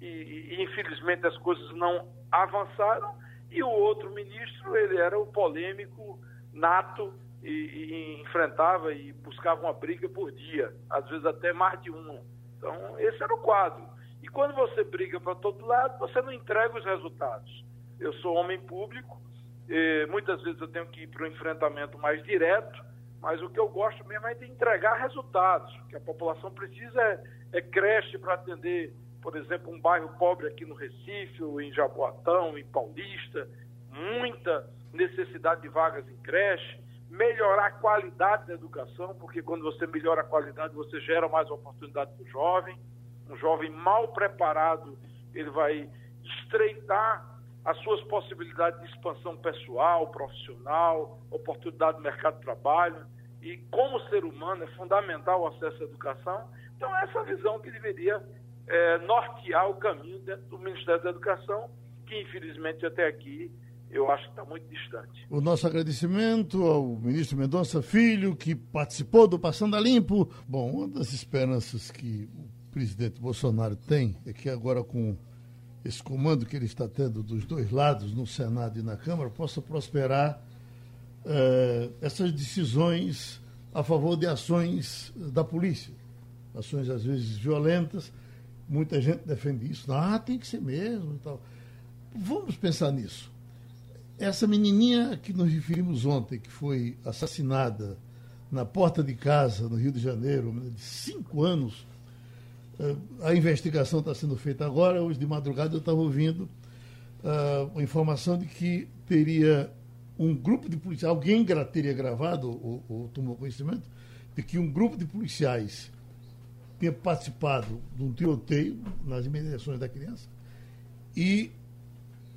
e, e, infelizmente as coisas não avançaram. E o outro ministro, ele era o polêmico nato e, e enfrentava e buscava uma briga por dia, às vezes até mais de uma. Então, esse era o quadro. E quando você briga para todo lado, você não entrega os resultados. Eu sou homem público, muitas vezes eu tenho que ir para o enfrentamento mais direto, mas o que eu gosto mesmo é de entregar resultados. O que a população precisa é, é creche para atender, por exemplo, um bairro pobre aqui no Recife, em Jaboatão, em Paulista, muita necessidade de vagas em creche melhorar a qualidade da educação, porque quando você melhora a qualidade, você gera mais oportunidade para o jovem. Um jovem mal preparado, ele vai estreitar as suas possibilidades de expansão pessoal, profissional, oportunidade no mercado de trabalho. E como ser humano é fundamental o acesso à educação. Então, essa visão que deveria é, nortear o caminho dentro do Ministério da Educação, que infelizmente até aqui eu acho que está muito distante. O nosso agradecimento ao ministro Mendonça Filho, que participou do Passando a Limpo. Bom, uma das esperanças que o presidente Bolsonaro tem é que agora com esse comando que ele está tendo dos dois lados, no Senado e na Câmara, possa prosperar eh, essas decisões a favor de ações da polícia. Ações às vezes violentas. Muita gente defende isso. Ah, tem que ser mesmo e tal. Vamos pensar nisso essa menininha que nos referimos ontem, que foi assassinada na porta de casa, no Rio de Janeiro, de cinco anos, eh, a investigação está sendo feita agora. Hoje de madrugada eu estava ouvindo uh, a informação de que teria um grupo de policiais, alguém teria gravado ou, ou, tomou conhecimento de que um grupo de policiais tinha participado de um tiroteio nas imediações da criança e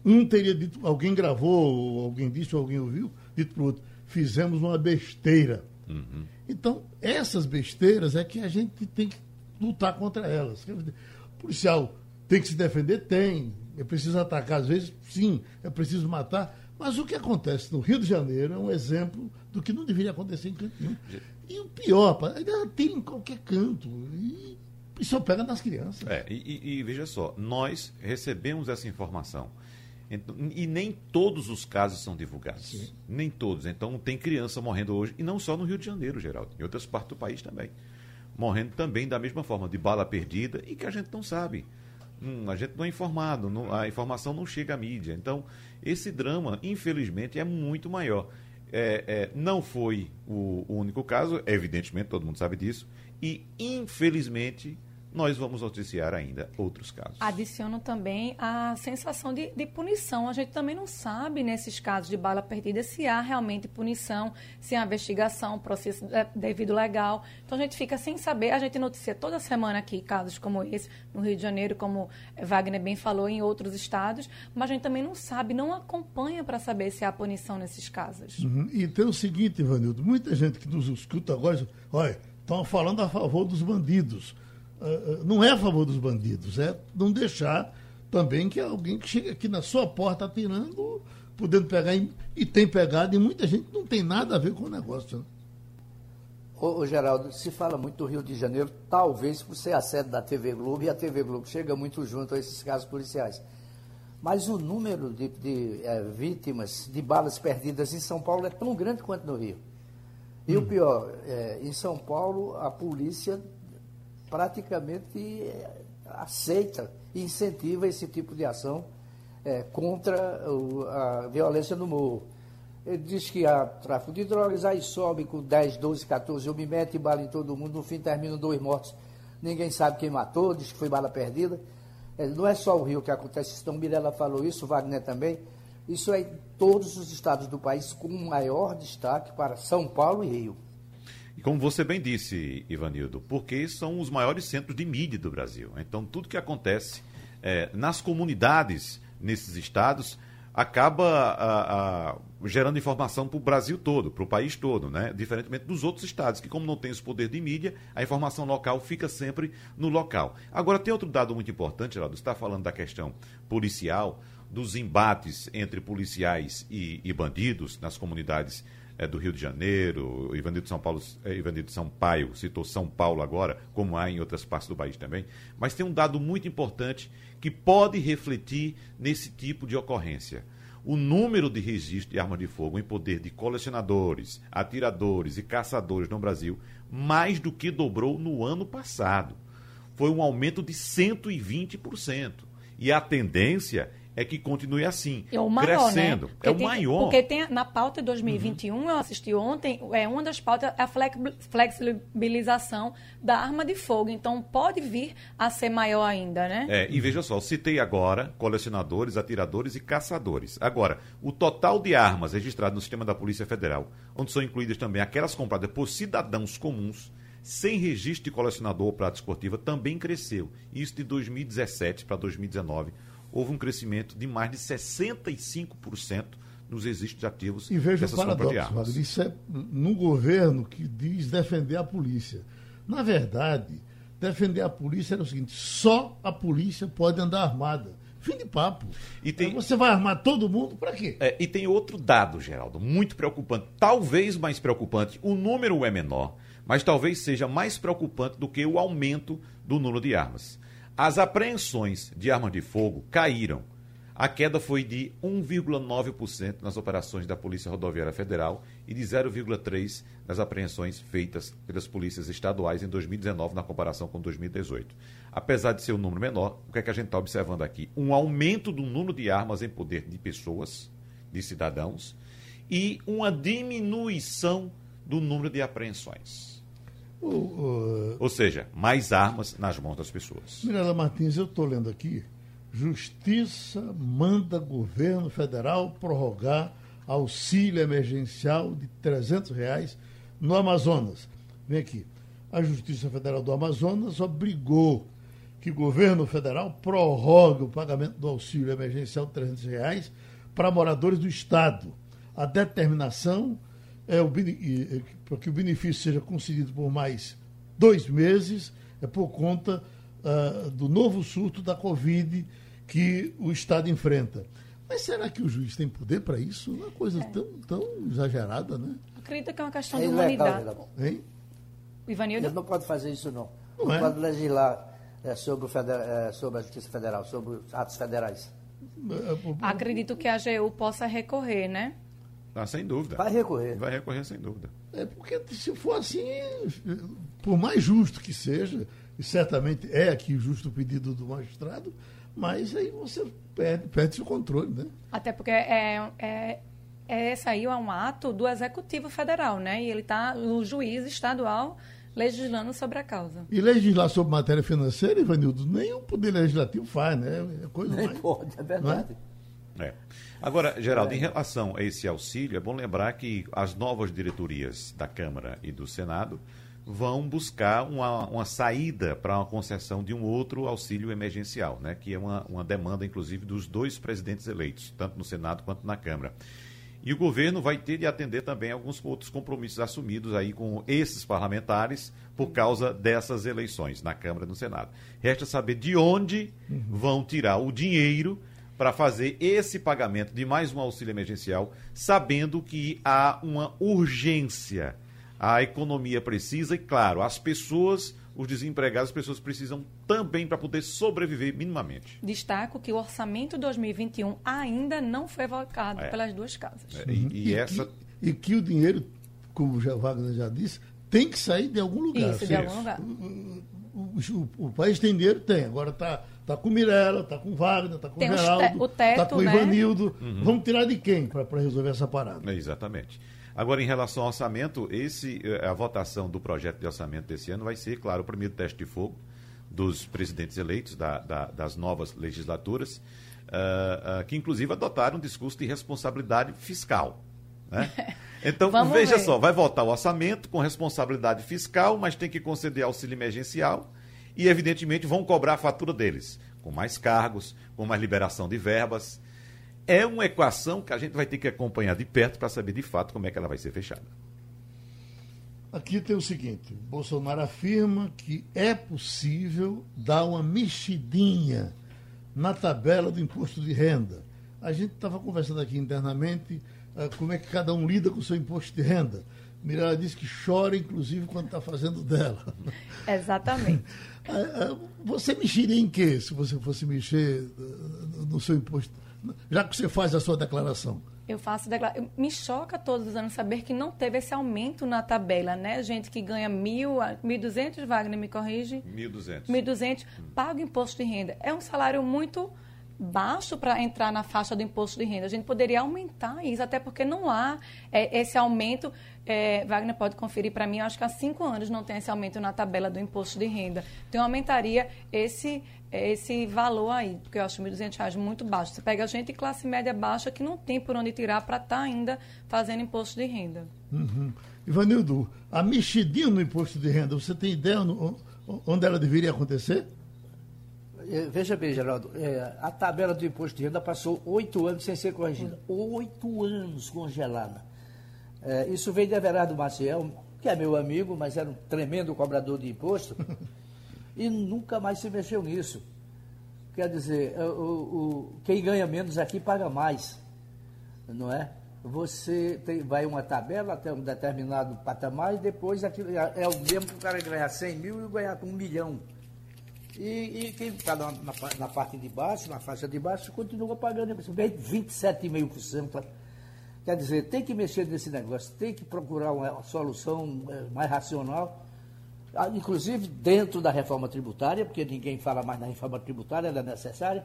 um teria dito, alguém gravou, alguém disse, alguém ouviu, dito para o outro, fizemos uma besteira. Uhum. Então, essas besteiras é que a gente tem que lutar contra elas. O policial tem que se defender? Tem. É preciso atacar, às vezes, sim, é preciso matar. Mas o que acontece no Rio de Janeiro é um exemplo do que não deveria acontecer em canto nenhum. E o pior, ainda tem em qualquer canto. E, só pega nas crianças. É, e, e, e veja só, nós recebemos essa informação então, e nem todos os casos são divulgados. Sim. Nem todos. Então, tem criança morrendo hoje, e não só no Rio de Janeiro, Geraldo, em outras partes do país também. Morrendo também da mesma forma, de bala perdida, e que a gente não sabe. Hum, a gente não é informado, não, a informação não chega à mídia. Então, esse drama, infelizmente, é muito maior. É, é, não foi o, o único caso, evidentemente, todo mundo sabe disso, e infelizmente nós vamos noticiar ainda outros casos. Adiciono também a sensação de, de, punição. A gente também não sabe, nesses casos de bala perdida, se há realmente punição, se há investigação, processo devido legal. Então a gente fica sem saber. A gente noticia toda semana aqui casos como esse, no Rio de Janeiro, como Wagner bem falou, em outros estados, mas a gente também não sabe, não acompanha para saber se há punição nesses casos. Uhum. E tem o seguinte, Ivanildo, muita gente que nos escuta agora, olha, estão falando a favor dos bandidos. Ah, ah, não é a favor dos bandidos, é não deixar também que alguém que chega aqui na sua porta atirando podendo pegar, em, e tem pegado, e muita gente não tem nada a ver com o negócio. Né? Ô, ô, Geraldo, se fala muito do Rio de Janeiro, talvez por ser a sede da TV Globo, e a TV Globo chega muito junto a esses casos policiais. Mas o número de, de é, vítimas de balas perdidas em São Paulo é tão grande quanto no Rio. E hum. o pior, é, em São Paulo, a polícia praticamente é, aceita e incentiva esse tipo de ação é, contra o, a violência no morro. Ele diz que há tráfico de drogas, aí sobe com 10, 12, 14 homens, mete bala em todo mundo, no fim terminam dois mortos. Ninguém sabe quem matou, diz que foi bala perdida. É, não é só o Rio que acontece então Mirella falou isso, Wagner também. Isso é em todos os estados do país, com maior destaque para São Paulo e Rio. Como você bem disse, Ivanildo, porque são os maiores centros de mídia do Brasil. Então, tudo que acontece é, nas comunidades nesses estados acaba a, a, gerando informação para o Brasil todo, para o país todo, né? Diferentemente dos outros estados, que como não tem esse poder de mídia, a informação local fica sempre no local. Agora, tem outro dado muito importante, Geraldo, você está falando da questão policial, dos embates entre policiais e, e bandidos nas comunidades é, do Rio de Janeiro, Ivanildo São Paulo, é, Ivanildo Sampaio citou São Paulo agora, como há em outras partes do país também. Mas tem um dado muito importante que pode refletir nesse tipo de ocorrência. O número de registros de armas de fogo em poder de colecionadores, atiradores e caçadores no Brasil mais do que dobrou no ano passado. Foi um aumento de 120%. E a tendência é que continue assim, é o maior, né? crescendo. Né? é o tem, maior. Porque tem na pauta de 2021, uhum. eu assisti ontem, é uma das pautas a flexibilização da arma de fogo. Então pode vir a ser maior ainda, né? É, e veja só, citei agora colecionadores, atiradores e caçadores. Agora, o total de armas registradas no sistema da Polícia Federal, onde são incluídas também aquelas compradas por cidadãos comuns, sem registro de colecionador ou prática esportiva, também cresceu. Isso de 2017 para 2019 houve um crescimento de mais de 65% nos registros ativos e veja dessas o paradoxo, compras de armas. Isso é no governo que diz defender a polícia. Na verdade, defender a polícia era o seguinte: só a polícia pode andar armada. Fim de papo. E tem... Você vai armar todo mundo para quê? É, e tem outro dado, Geraldo, muito preocupante. Talvez mais preocupante. O número é menor, mas talvez seja mais preocupante do que o aumento do número de armas. As apreensões de armas de fogo caíram. A queda foi de 1,9% nas operações da Polícia Rodoviária Federal e de 0,3% nas apreensões feitas pelas polícias estaduais em 2019, na comparação com 2018. Apesar de ser um número menor, o que é que a gente está observando aqui? Um aumento do número de armas em poder de pessoas, de cidadãos, e uma diminuição do número de apreensões. Ou seja, mais armas nas mãos das pessoas. Mirela Martins, eu estou lendo aqui. Justiça manda governo federal prorrogar auxílio emergencial de 300 reais no Amazonas. Vem aqui. A Justiça Federal do Amazonas obrigou que o governo federal prorrogue o pagamento do auxílio emergencial de 300 reais para moradores do Estado. A determinação é o, para que o benefício seja concedido por mais dois meses, é por conta uh, do novo surto da Covid que o Estado enfrenta. Mas será que o juiz tem poder para isso? Uma coisa é. tão, tão exagerada, né? Acredita que é uma questão é de humanidade. Hein? Ivanildo? Ele não pode fazer isso, não. Não, não é? pode legislar é, sobre, federal, é, sobre a Justiça Federal, sobre atos federais. É, Acredito que a AGU possa recorrer, né? Ah, sem dúvida. Vai recorrer. Vai recorrer sem dúvida. É porque se for assim, por mais justo que seja, e certamente é aqui justo o pedido do magistrado, mas aí você perde, perde o controle, né? Até porque é, é, é esse aí é um ato do Executivo Federal, né? E ele está, o juiz estadual, legislando sobre a causa. E legislar sobre matéria financeira, Ivanildo, nem o Poder Legislativo faz, né? É coisa nem mais, pode, é verdade. É? é. Agora, Geraldo, em relação a esse auxílio, é bom lembrar que as novas diretorias da Câmara e do Senado vão buscar uma, uma saída para uma concessão de um outro auxílio emergencial, né? que é uma, uma demanda, inclusive, dos dois presidentes eleitos, tanto no Senado quanto na Câmara. E o governo vai ter de atender também alguns outros compromissos assumidos aí com esses parlamentares por causa dessas eleições na Câmara e no Senado. Resta saber de onde vão tirar o dinheiro para fazer esse pagamento de mais um auxílio emergencial, sabendo que há uma urgência. A economia precisa e, claro, as pessoas, os desempregados, as pessoas precisam também para poder sobreviver minimamente. Destaco que o orçamento 2021 ainda não foi votado É. pelas duas casas. É, e, e essa. que, e que o dinheiro, como já Wagner já disse, tem que sair de algum lugar. Isso, de algum lugar. O, o- o país tem dinheiro? Tem. Agora está tá com Mirella, está com Wagner, está com Tem Geraldo, está com né? Ivanildo. Vamos tirar de quem para resolver essa parada? É, Exatamente. Agora, em relação ao orçamento, esse, eh, a votação do projeto de orçamento desse ano vai ser, claro, o primeiro teste de fogo dos presidentes eleitos da- da- das novas legislaturas, ah, ah, que inclusive adotaram um discurso de responsabilidade fiscal. Né? Então, Vamos veja ver. só, vai votar o orçamento com responsabilidade fiscal, mas tem que conceder auxílio emergencial e, evidentemente, vão cobrar a fatura deles, com mais cargos, com mais liberação de verbas. É uma equação que a gente vai ter que acompanhar de perto para saber de fato como é que ela vai ser fechada. Aqui tem o seguinte: Bolsonaro afirma que é possível dar uma mexidinha na tabela do imposto de renda. A gente estava conversando aqui internamente como é que cada um lida com o seu imposto de renda. Mirella disse que chora, inclusive, quando está fazendo dela. Exatamente. Ah, ah, Você mexeria em quê se você fosse mexer ah, no seu imposto? Já que você faz a sua declaração. Eu faço declara... eu- Me choca todos os anos saber que não teve esse aumento na tabela, né? Gente que ganha mil, a- 1.200, Wagner, me corrige. 1.200. 1.200, paga o imposto de renda. É um salário muito baixo para entrar na faixa do imposto de renda. A gente poderia aumentar isso, até porque não há é, esse aumento. é, Wagner pode conferir para mim, acho que há cinco anos não tem esse aumento na tabela do imposto de renda. Então, aumentaria esse, esse valor aí, porque eu acho 1.200 reais muito baixo. Você pega gente de classe média baixa que não tem por onde tirar para estar ainda fazendo imposto de renda. Uhum. Ivanildo, a mexidinha no imposto de renda, você tem ideia no- onde ela deveria acontecer? Eh, Veja bem, Geraldo, eh, a tabela do imposto de renda passou oito anos sem ser corrigida. Oito anos congelada. Eh, isso veio de Everardo Maciel, que é meu amigo, mas era um tremendo cobrador de imposto, e nunca mais se mexeu nisso. Quer dizer, eh, o, o- quem ganha menos aqui paga mais, não é? Você tem, vai uma tabela até um determinado patamar e depois aquilo, é, é o mesmo que o cara ganhar 100 mil e ganhar um milhão. E, e quem está na, na, na parte de baixo, na faixa de baixo, continua pagando bem 27,5%. Quer dizer, tem que mexer nesse negócio, tem que procurar uma solução eh, mais racional, ah, inclusive dentro da reforma tributária, porque ninguém fala mais na reforma tributária, ela é necessária,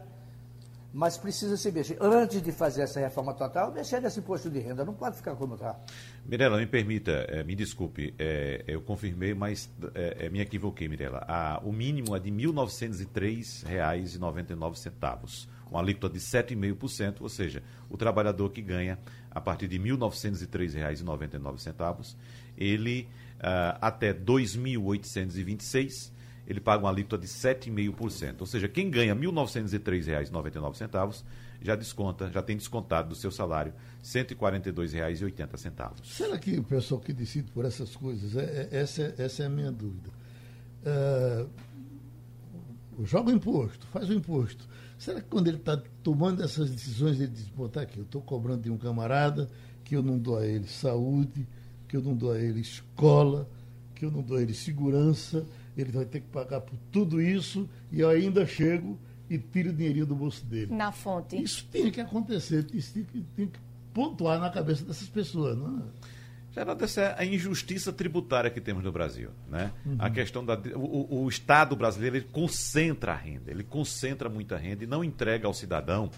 mas precisa se mexer. Antes de fazer essa reforma total, mexer nesse imposto de renda, não pode ficar como está. Mirela, me permita, eh, me desculpe, eh, eu confirmei, mas eh, me equivoquei, Mirela. Ah, o mínimo é de R$ 1.903,99, uma alíquota de 7,5%, ou seja, o trabalhador que ganha a partir de R$ 1.903,99, ele ah, até R$ 2.826 ele paga uma alíquota de 7,5%. Ou seja, quem ganha R$ 1.903,99 já desconta, já tem descontado do seu salário R$ 142,80. Será que o pessoal que decide por essas coisas, é- é- essa, é- essa é a minha dúvida. É, joga o imposto, faz o imposto. Será que quando ele está tomando essas decisões, ele diz, pô, tá aqui, eu estou cobrando de um camarada que eu não dou a ele saúde, que eu não dou a ele escola, que eu não dou a ele segurança, ele vai ter que pagar por tudo isso e eu ainda chego e tiro o dinheirinho do bolso dele. Na fonte. Isso tem que acontecer, isso tem que, tem que pontuar na cabeça dessas pessoas, não é? Geraldo, essa é a injustiça tributária que temos no Brasil. Né? A questão da. O, o- Estado brasileiro ele concentra a renda, ele concentra muita renda e não entrega ao cidadão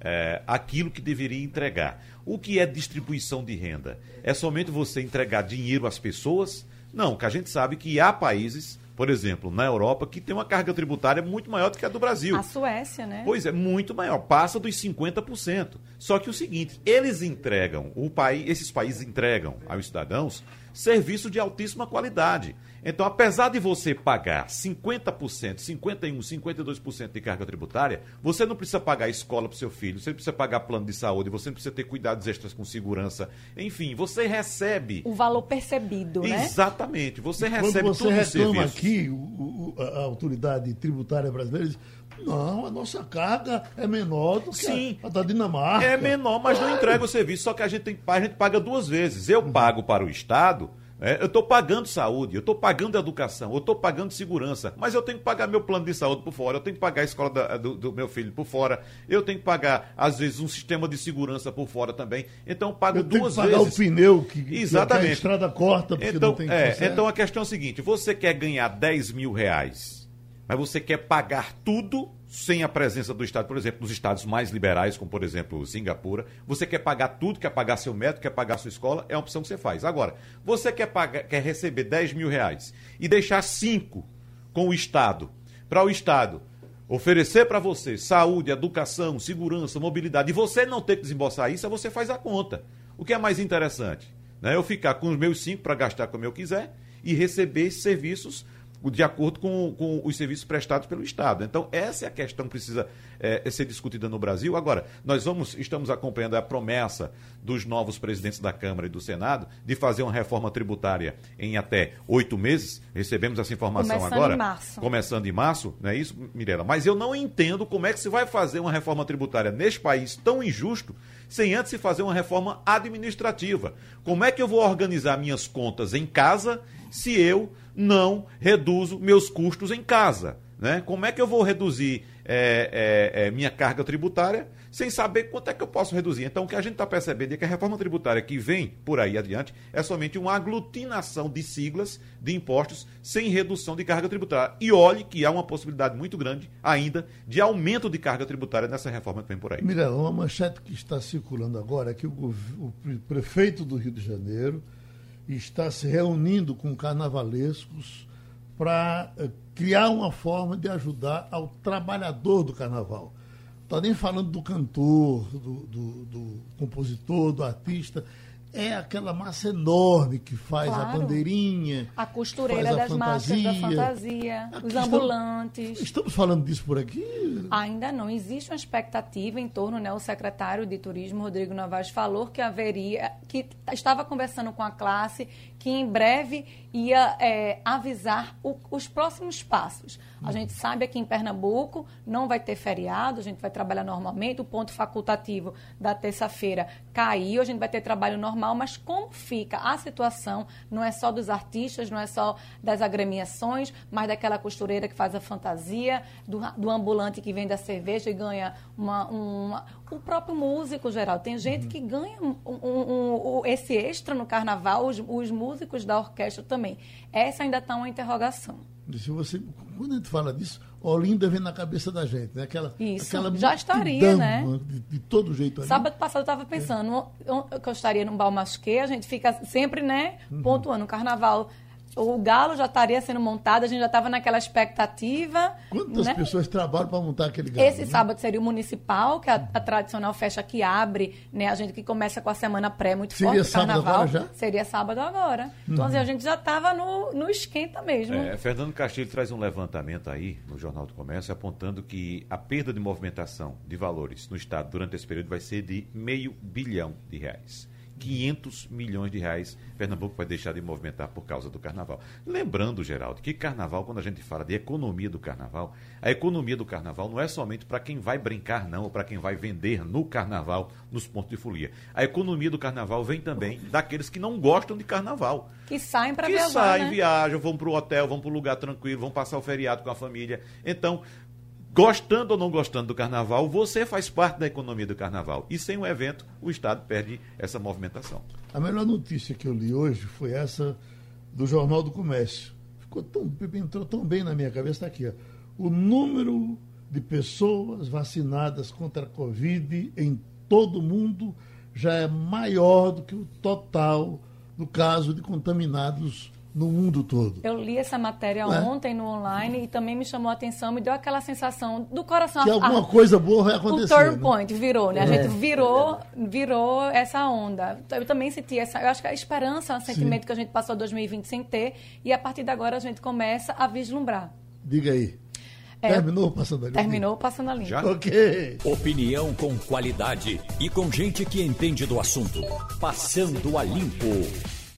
eh, aquilo que deveria entregar. O que é distribuição de renda? É somente você entregar dinheiro às pessoas? Não, que a gente sabe que há países, por exemplo, na Europa, que tem uma carga tributária muito maior do que a do Brasil. A Suécia, né? Pois é, muito maior, passa dos 50%. Só que o seguinte, eles entregam, o país, esses países entregam aos cidadãos serviço de altíssima qualidade. Então, apesar de você pagar 50%, 51%, 52% de carga tributária, você não precisa pagar escola para o seu filho, você não precisa pagar plano de saúde, você não precisa ter cuidados extras com segurança. Enfim, você recebe. O valor percebido, né? Exatamente, você Quando recebe você todos os reclama aqui, o- o- a a autoridade tributária brasileira diz, Não, a nossa carga é menor do que Sim. a, a da Dinamarca. É menor, mas não entrega o serviço. Só que a gente, tem, a gente paga duas vezes. Eu pago para o Estado, é, eu estou pagando saúde, eu estou pagando educação, eu estou pagando segurança, mas eu tenho que pagar meu plano de saúde por fora, eu tenho que pagar a escola da- do, do meu filho por fora, eu tenho que pagar, às vezes, um sistema de segurança por fora também. Então, eu pago Eu tenho duas que pagar vezes. o pneu que, que Exatamente. a estrada corta porque Então, não tem é, então a questão é a seguinte: você quer ganhar 10 mil reais, mas você quer pagar tudo sem a presença do Estado, por exemplo, nos estados mais liberais, como por exemplo Singapura, você quer pagar tudo, quer pagar seu médico, quer pagar sua escola, é uma opção que você faz. Agora, você quer, pagar, quer receber 10 mil reais e deixar 5 com o Estado, para o Estado oferecer para você saúde, educação, segurança, mobilidade, e você não ter que desembolsar isso, você faz a conta. O que é mais interessante? Né? Eu ficar com os meus cinco para gastar como eu quiser e receber serviços de acordo com, com os serviços prestados pelo Estado. Então, essa é a questão que precisa eh, ser discutida no Brasil. Agora, nós vamos, estamos acompanhando a promessa dos novos presidentes da Câmara e do Senado de fazer uma reforma tributária em até oito meses. Recebemos essa informação Começando agora. em março. Começando em março, não é isso, Mirela? Mas eu não entendo como é que se vai fazer uma reforma tributária neste país tão injusto sem antes se fazer uma reforma administrativa. Como é que eu vou organizar minhas contas em casa se eu não reduzo meus custos em casa? Né? Como é que eu vou reduzir é, é, é, minha carga tributária sem saber quanto é que eu posso reduzir? Então, o que a gente está percebendo é que a reforma tributária que vem por aí adiante é somente uma aglutinação de siglas de impostos sem redução de carga tributária. E olhe que há uma possibilidade muito grande ainda de aumento de carga tributária nessa reforma que vem por aí. Mirela, uma manchete que está circulando agora é que o, o pre- prefeito do Rio de Janeiro está se reunindo com carnavalescos para eh, criar uma forma de ajudar ao trabalhador do carnaval. Está nem falando do cantor, do, do- do compositor, do artista. É aquela massa enorme que faz a Claro. bandeirinha. A costureira a das máscaras da fantasia. fantasia, os ambulantes. Estamos falando disso por aqui? Ainda não existe uma expectativa em torno, né? O secretário de Turismo, Rodrigo Novaes, falou que haveria, que estava conversando com a classe, que em breve ia é, avisar o- os próximos passos. A gente sabe aqui em Pernambuco não vai ter feriado, a gente vai trabalhar normalmente, o ponto facultativo da terça-feira caiu, a gente vai ter trabalho normal, mas como fica a situação, não é só dos artistas, não é só das agremiações, mas daquela costureira que faz a fantasia, do, do ambulante que vende a cerveja e ganha uma, uma- o próprio músico geral. Tem gente que ganha um- um- um- um- esse extra no carnaval, os, os músicos da orquestra também. Essa ainda está uma interrogação. Se você, quando a gente fala disso, Olinda vem na cabeça da gente, né? Aquela, Isso, aquela já estaria, né? De, de todo jeito ali. Sábado passado eu estava pensando eu- que eu estaria num balmasquê, a gente fica sempre, né, pontuando. O carnaval, o galo já estaria sendo montado, a gente já estava naquela expectativa. Quantas né? pessoas trabalham para montar aquele galo? Esse né? sábado seria o municipal, que é a, a tradicional festa que abre, né? A gente que começa com a semana pré muito Seria forte, sábado carnaval. agora já? Seria sábado agora. Então, assim, a gente já estava no, no esquenta mesmo. É, Fernando Castilho traz um levantamento aí no Jornal do Comércio apontando que a perda de movimentação de valores no Estado durante esse período vai ser de meio bilhão de reais. 500 milhões de reais Pernambuco vai deixar de movimentar por causa do carnaval. Lembrando, Geraldo, que carnaval, quando a gente fala de economia do carnaval, a economia do carnaval não é somente para quem vai brincar, não, ou para quem vai vender no carnaval, nos pontos de folia. A economia do carnaval vem também daqueles que não gostam de carnaval Que saem para que viajar, saem, né? viajam, vão para o hotel, vão para um lugar tranquilo, vão passar o feriado com a família. Então, gostando ou não gostando do carnaval, você faz parte da economia do carnaval. E sem o evento, o Estado perde essa movimentação. A melhor notícia que eu li hoje foi essa do Jornal do Comércio. Ficou tão, entrou tão bem na minha cabeça, está aqui. Ó. O número de pessoas vacinadas contra a Covid em todo o mundo já é maior do que o total do caso de contaminados no mundo todo. Eu li essa matéria É. ontem no online e também me chamou a atenção, me deu aquela sensação do coração. Que a- alguma a- coisa boa vai O acontecer. turn né? point virou, né? A gente virou, virou essa onda. Eu também senti essa. Eu acho que a esperança é um sentimento que a gente passou 2020 sem ter. E a partir de agora a gente começa a vislumbrar. Diga aí. É, Terminou passando ali? Terminou passando a linha. Já? Ok. Opinião com qualidade e com gente que entende do assunto. Passando a limpo.